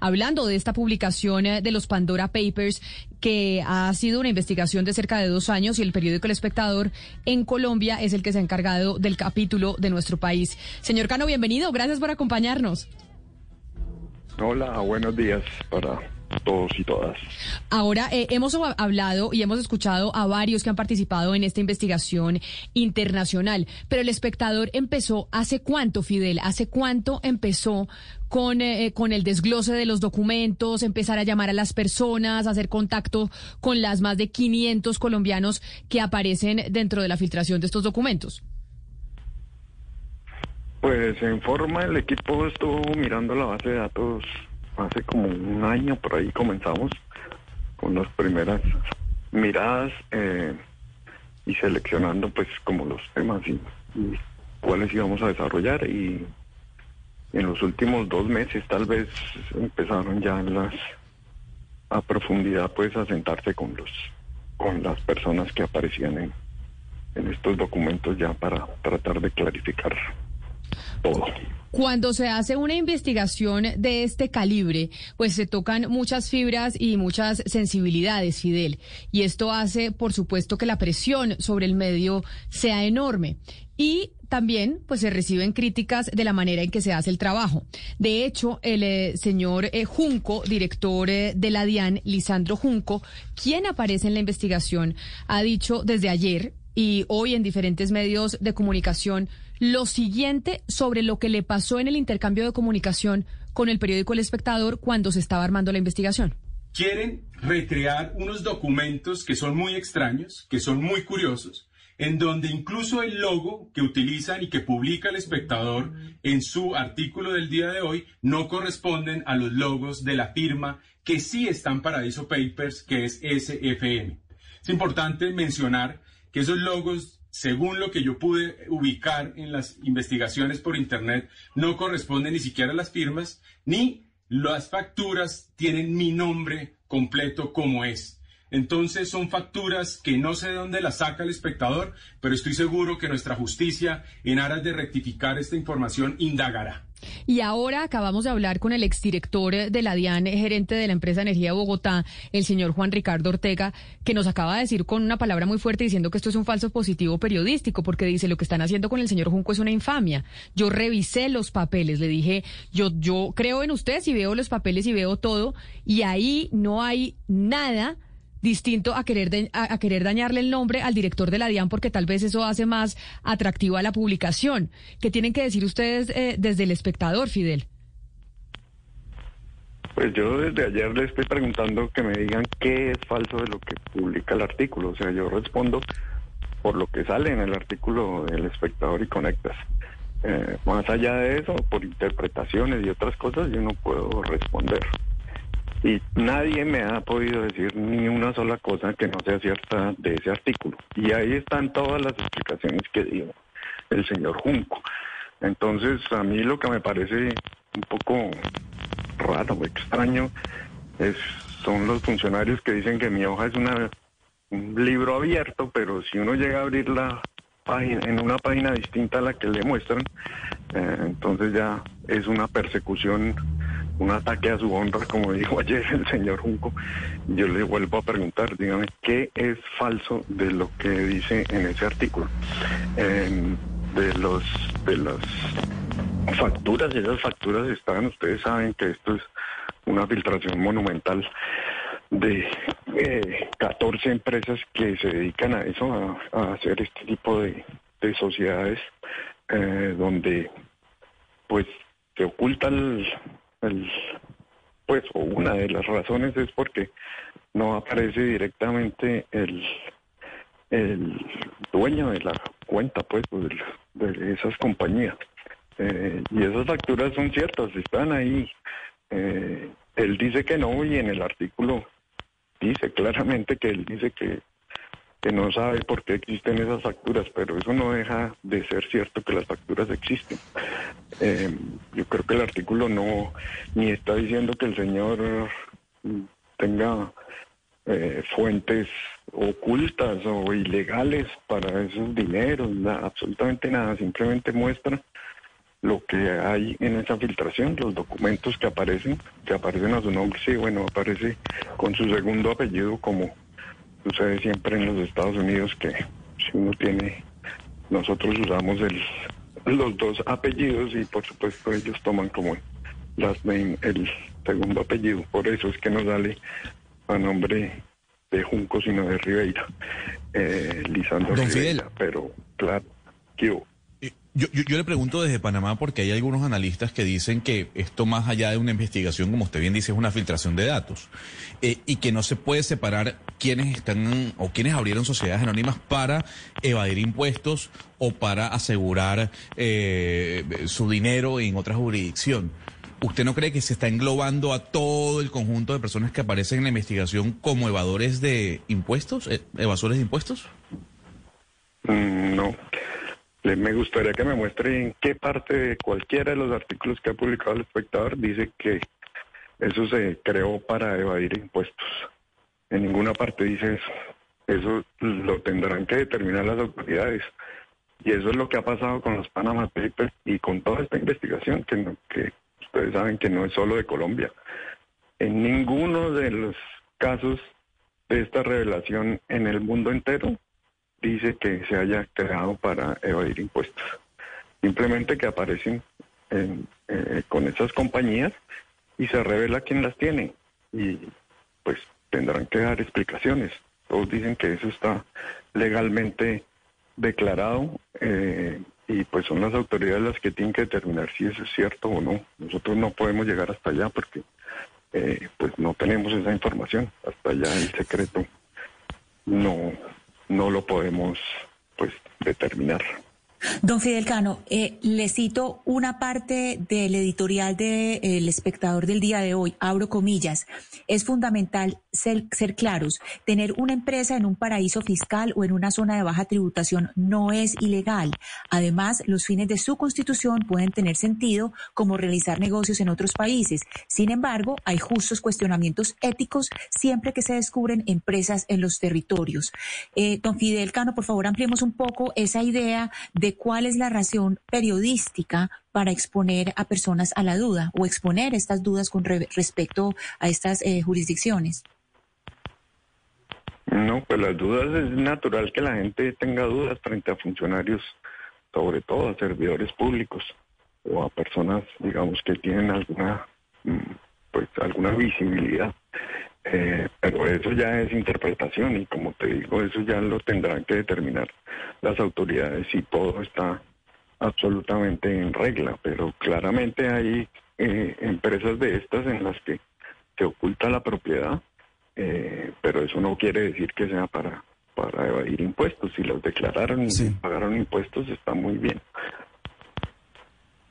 hablando de esta publicación eh, de los Pandora Papers, que ha sido una investigación de cerca de dos años y el periódico El Espectador en Colombia es el que se ha encargado del capítulo de nuestro país. Señor Cano, bienvenido. Gracias por acompañarnos. Hola, buenos días para todos y todas. Ahora, eh, hemos hablado y hemos escuchado a varios que han participado en esta investigación internacional, pero el espectador empezó hace cuánto, Fidel, hace cuánto empezó con, eh, con el desglose de los documentos, empezar a llamar a las personas, hacer contacto con las más de 500 colombianos que aparecen dentro de la filtración de estos documentos. Pues en forma el equipo estuvo mirando la base de datos hace como un año por ahí comenzamos con las primeras miradas eh, y seleccionando pues como los temas y, cuáles íbamos a desarrollar y en los últimos dos meses tal vez empezaron ya las a profundidad pues a sentarse con los con las personas que aparecían en, en estos documentos ya para tratar de clarificar todo. Cuando se hace una investigación de este calibre, pues se tocan muchas fibras y muchas sensibilidades, Fidel. Y esto hace, por supuesto, que la presión sobre el medio sea enorme. Y también pues se reciben críticas de la manera en que se hace el trabajo. De hecho, el eh, señor eh, Junco, director eh, de la DIAN, Lisandro Junco, quien aparece en la investigación, ha dicho desde ayer y hoy en diferentes medios de comunicación lo siguiente sobre lo que le pasó en el intercambio de comunicación con el periódico El Espectador cuando se estaba armando la investigación. Quieren recrear unos documentos que son muy extraños, que son muy curiosos, en donde incluso el logo que utilizan y que publica el espectador en su artículo del día de hoy no corresponden a los logos de la firma que sí están Paradiso Papers, que es SFM. Es importante mencionar que esos logos según lo que yo pude ubicar en las investigaciones por Internet, no corresponden ni siquiera a las firmas, ni las facturas tienen mi nombre completo como es. Entonces son facturas que no sé de dónde las saca el espectador, pero estoy seguro que nuestra justicia, en aras de rectificar esta información, indagará. Y ahora acabamos de hablar con el exdirector de la DIAN, gerente de la empresa Energía de Bogotá, el señor Juan Ricardo Ortega, que nos acaba de decir con una palabra muy fuerte diciendo que esto es un falso positivo periodístico, porque dice lo que están haciendo con el señor Junco es una infamia. Yo revisé los papeles, le dije, yo, yo creo en ustedes y veo los papeles y veo todo, y ahí no hay nada distinto a querer, a, querer dañarle el nombre al director de la DIAN porque tal vez eso hace más atractiva la publicación. ¿Qué tienen que decir ustedes eh, desde el espectador, Fidel? Pues yo desde ayer le estoy preguntando que me digan qué es falso de lo que publica el artículo. O sea, yo respondo por lo que sale en el artículo del espectador y conectas. Eh, más allá de eso, por interpretaciones y otras cosas, yo no puedo responder y nadie me ha podido decir ni una sola cosa que no sea cierta de ese artículo. Y ahí están todas las explicaciones que dio el señor Junco. Entonces, a mí lo que me parece un poco raro, extraño, es, son los funcionarios que dicen que mi hoja es un libro abierto, pero si uno llega a abrir la página, en una página distinta a la que le muestran, eh, entonces ya es una persecución un ataque a su honra, como dijo ayer el señor Junco. Yo le vuelvo a preguntar, dígame, ¿qué es falso de lo que dice en ese artículo? de los de las facturas, esas facturas están, ustedes saben que esto es una filtración monumental de 14 eh, empresas que se dedican a eso, a, hacer este tipo de, sociedades eh, donde pues se oculta el, pues una de las razones es porque no aparece directamente el, el dueño de la cuenta pues de, esas compañías. Eh, y esas facturas son ciertas están ahí. Eh, él dice que no y en el artículo dice claramente que él dice que que no sabe por qué existen esas facturas, pero eso no deja de ser cierto que las facturas existen. Eh, yo creo que el artículo no ni está diciendo que el señor tenga eh, fuentes ocultas o ilegales para esos dineros, absolutamente nada, simplemente muestra lo que hay en esa filtración, los documentos que aparecen, que aparecen a su nombre, sí, bueno, aparece con su segundo apellido como sucede siempre en los Estados Unidos, que si uno tiene, nosotros usamos el, los dos apellidos y por supuesto ellos toman como last name el segundo apellido, por eso es que no sale a nombre de Junco, sino de Ribeira, eh, Lisandro Don Fidel. pero claro. Eh, Yo, yo, le pregunto desde Panamá porque hay algunos analistas que dicen que esto más allá de una investigación, como usted bien dice, es una filtración de datos eh, y que no se puede separar quiénes están o quiénes abrieron sociedades anónimas para evadir impuestos o para asegurar eh, su dinero en otra jurisdicción. ¿Usted no cree que se está englobando a todo el conjunto de personas que aparecen en la investigación como evadores de impuestos, eh, evasores de impuestos? Mm, No. Me gustaría que me muestre en qué parte de cualquiera de los artículos que ha publicado el espectador dice que eso se creó para evadir impuestos. En ninguna parte dice eso. Eso lo tendrán que determinar las autoridades. Y eso es lo que ha pasado con los Panama Papers y con toda esta investigación, que, no- que ustedes saben que no es solo de Colombia. En ninguno de los casos de esta revelación en el mundo entero dice que se haya creado para evadir impuestos. Simplemente que aparecen en, eh, con esas compañías y se revela quién las tiene. Y pues tendrán que dar explicaciones. Todos dicen que eso está legalmente declarado eh, y pues son las autoridades las que tienen que determinar si eso es cierto o no. Nosotros no podemos llegar hasta allá porque eh, pues no tenemos esa información. Hasta allá el secreto no, no lo podemos pues determinar. Don Fidel Cano, eh, le cito una parte del editorial de eh, Espectador del día de hoy, abro comillas. Es fundamental ser, ser claros. Tener una empresa en un paraíso fiscal o en una zona de baja tributación no es ilegal. Además, los fines de su constitución pueden tener sentido como realizar negocios en otros países. Sin embargo, hay justos cuestionamientos éticos siempre que se descubren empresas en los territorios. Eh, don Fidel Cano, por favor, ampliemos un poco esa idea de cuál es la razón periodística para exponer a personas a la duda o exponer estas dudas con re- respecto a estas eh, jurisdicciones. No, pues las dudas es natural que la gente tenga dudas frente a funcionarios, sobre todo a servidores públicos o a personas, digamos, que tienen alguna, mm, pues, alguna visibilidad. Eh, pero eso ya es interpretación y como te digo, eso ya lo tendrán que determinar las autoridades si todo está absolutamente en regla. Pero claramente hay eh, empresas de estas en las que se oculta la propiedad eh, pero eso no quiere decir que sea para, para evadir impuestos. Si los declararon y Sí. pagaron impuestos, está muy bien.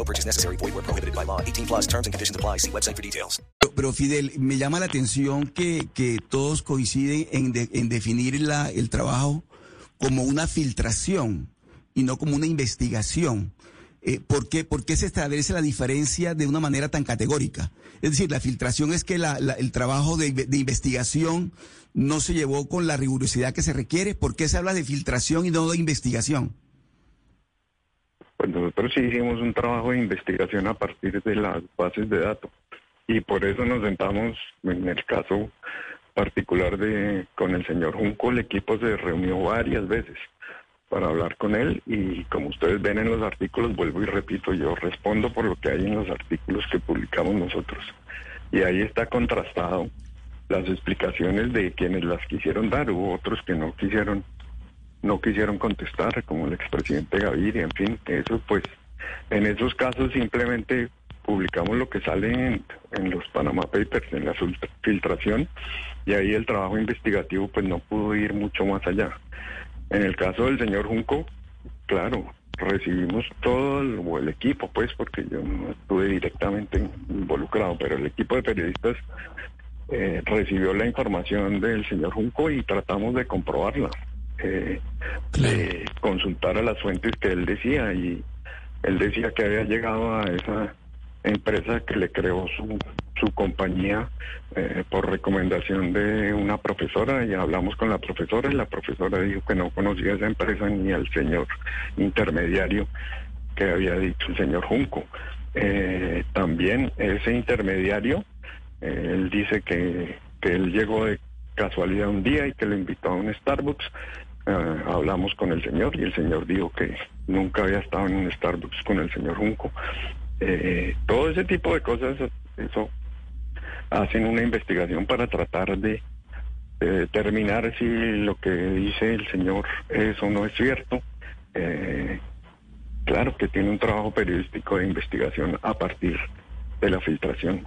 No purchase necessary. Void where prohibited by law. 18 plus terms and conditions apply. See website for details. Pero, Fidel, me llama la atención que, que todos coinciden en, en definir la- el trabajo como una filtración y no como una investigación. Eh, ¿por, qué, por qué se establece la diferencia de una manera tan categórica? Es decir, la filtración es que la- el trabajo de, de investigación no se llevó con la rigurosidad que se requiere. ¿Por qué se habla de filtración y no de investigación? Nosotros sí hicimos un trabajo de investigación a partir de las bases de datos y por eso nos sentamos en el caso particular de con el señor Junco, el equipo se reunió varias veces para hablar con él y como ustedes ven en los artículos, vuelvo y repito, yo respondo por lo que hay en los artículos que publicamos nosotros. Y ahí está contrastado las explicaciones de quienes las quisieron dar, hubo otros que no quisieron no quisieron contestar, como el expresidente Gaviria, en fin, eso pues, en esos casos simplemente publicamos lo que sale en, en los Panama Papers, en la fil- filtración, y ahí el trabajo investigativo pues no pudo ir mucho más allá. En el caso del señor Junco, claro, recibimos todo el, o el equipo, pues, porque yo no estuve directamente involucrado, pero el equipo de periodistas eh, recibió la información del señor Junco y tratamos de comprobarla, eh, de consultar a las fuentes que él decía y él decía que había llegado a esa empresa que le creó su, su compañía eh, por recomendación de una profesora y hablamos con la profesora y la profesora dijo que no conocía esa empresa ni al señor intermediario que había dicho el señor Junco. Eh, también ese intermediario, eh, él dice que, que él llegó de casualidad un día y que le invitó a un Starbucks. Hablamos con el señor y el señor dijo que nunca había estado en un Starbucks con el señor Junco. Eh, todo ese tipo de cosas, eso hacen una investigación para tratar de, determinar si lo que dice el señor es o no es cierto. Eh, claro que tiene un trabajo periodístico de investigación a partir de la filtración.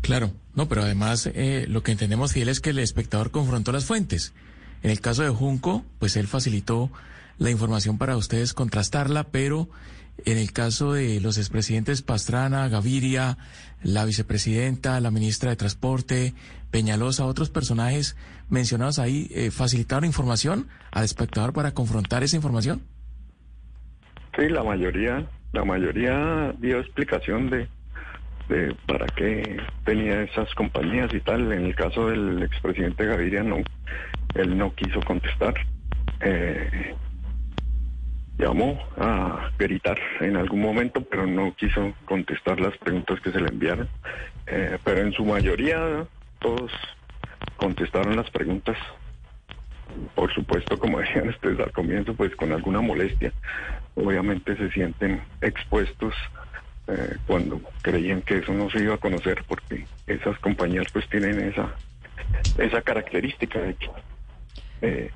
Claro, no, pero además eh, lo que entendemos, Fidel, es que el espectador confrontó las fuentes. En el caso de Junco, pues él facilitó la información para ustedes contrastarla, pero en el caso de los expresidentes Pastrana, Gaviria, la vicepresidenta, la ministra de Transporte, Peñalosa, otros personajes mencionados ahí, eh, ¿facilitaron información al espectador para confrontar esa información? Sí, la mayoría, la mayoría dio explicación de, para qué tenía esas compañías y tal. En el caso del expresidente Gaviria, no, él no quiso contestar. Eh, llamó a gritar en algún momento, pero no quiso contestar las preguntas que se le enviaron. Eh, pero en su mayoría todos contestaron las preguntas. Por supuesto, como decían ustedes al comienzo, pues con alguna molestia. Obviamente se sienten expuestos eh, cuando creían que eso no se iba a conocer, porque esas compañías pues tienen esa esa característica de que eh,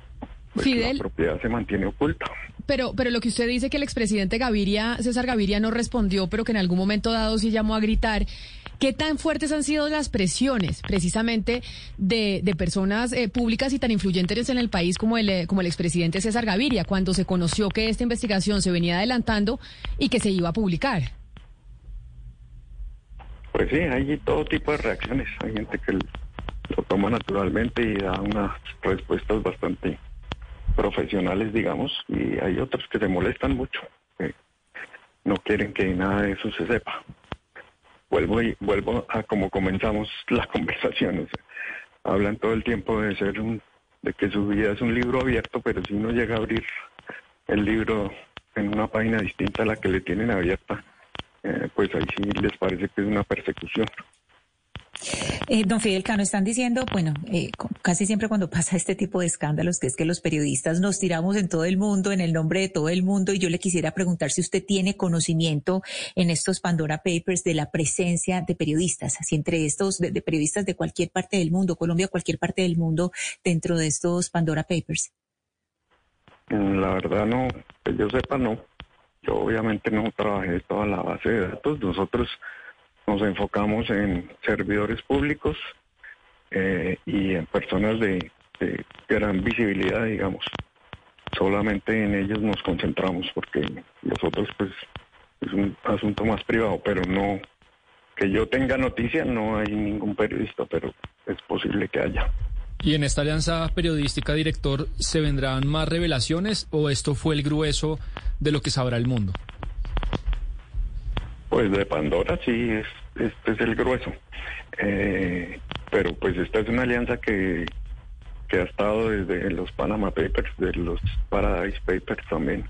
pues, la propiedad se mantiene oculta. Pero, pero lo que usted dice que el expresidente Gaviria, César Gaviria, no respondió, pero que en algún momento dado sí llamó a gritar. ¿Qué tan fuertes han sido las presiones precisamente de, de personas eh, públicas y tan influyentes en el país como el, eh, como el expresidente César Gaviria cuando se conoció que esta investigación se venía adelantando y que se iba a publicar? Pues sí, hay todo tipo de reacciones. Hay gente que lo toma naturalmente y da unas respuestas bastante profesionales, digamos, y hay otros que se molestan mucho, que no quieren que nada de eso se sepa. Vuelvo y vuelvo a como comenzamos la conversación. hablan todo el tiempo de ser un, de que su vida es un libro abierto, pero si uno llega a abrir el libro en una página distinta a la que le tienen abierta, eh, pues ahí sí les parece que es una persecución. Eh, don Fidel Cano, están diciendo, bueno, eh, casi siempre cuando pasa este tipo de escándalos, que es que los periodistas nos tiramos en todo el mundo, en el nombre de todo el mundo, y yo le quisiera preguntar si usted tiene conocimiento en estos Pandora Papers de la presencia de periodistas, así entre estos, de, periodistas de cualquier parte del mundo, Colombia, cualquier parte del mundo, dentro de estos Pandora Papers. Mm, la verdad no, que yo sepa no. Yo obviamente no trabajé toda la base de datos. Nosotros nos enfocamos en servidores públicos eh, y en personas de, gran visibilidad, digamos. Solamente en ellos nos concentramos porque los otros, pues, es un asunto más privado, pero no que yo tenga noticia, no hay ningún periodista, pero es posible que haya. ¿Y en esta alianza periodística, director, se vendrán más revelaciones o esto fue el grueso de lo que sabrá el mundo? Pues de Pandora sí, es, este es el grueso. Eh, pero pues esta es una alianza que, que ha estado desde los Panama Papers, de los Paradise Papers también.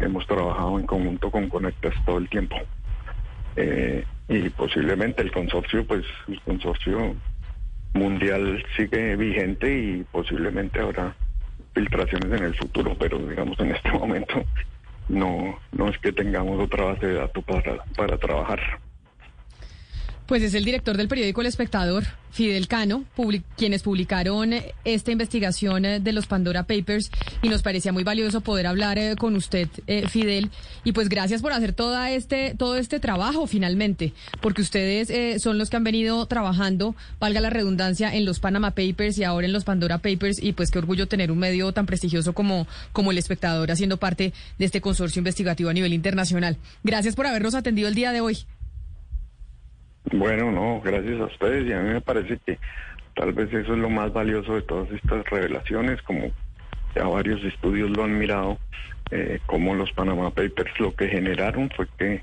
Hemos trabajado en conjunto con Conectas todo el tiempo. Eh, y posiblemente el consorcio, pues el consorcio mundial sigue vigente y posiblemente habrá filtraciones en el futuro, pero digamos en este momento no, no es que tengamos otra base de datos para, para trabajar. Pues es el director del periódico El Espectador, Fidel Cano, quienes publicaron esta investigación eh, de los Pandora Papers y nos parecía muy valioso poder hablar eh, con usted, eh, Fidel. Y pues gracias por hacer toda este, todo este trabajo finalmente, porque ustedes son los que han venido trabajando, valga la redundancia, en los Panama Papers y ahora en los Pandora Papers. Y pues qué orgullo tener un medio tan prestigioso como, como El Espectador haciendo parte de este consorcio investigativo a nivel internacional. Gracias por habernos atendido el día de hoy. Bueno, no, gracias a ustedes y a mí me parece que tal vez eso es lo más valioso de todas estas revelaciones, como ya varios estudios lo han mirado, eh, como los Panama Papers lo que generaron fue que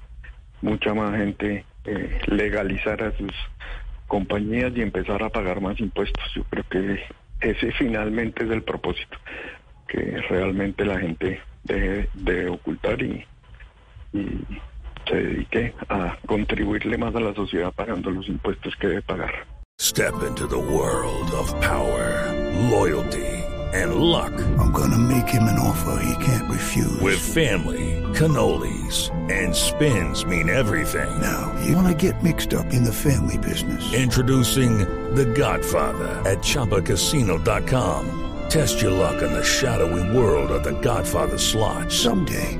mucha más gente eh, legalizara sus compañías y empezara a pagar más impuestos. Yo creo que ese finalmente es el propósito, que realmente la gente deje de ocultar y, y se dedique a contribuirle más a la sociedad pagando los impuestos que debe pagar. Step into the world of power, loyalty and luck. I'm gonna make him an offer he can't refuse. With family, cannolis and spins mean everything. Now, you wanna get mixed up in the family business. Introducing The Godfather at chapacasino.com. Test your luck in the shadowy world of The Godfather slot. Someday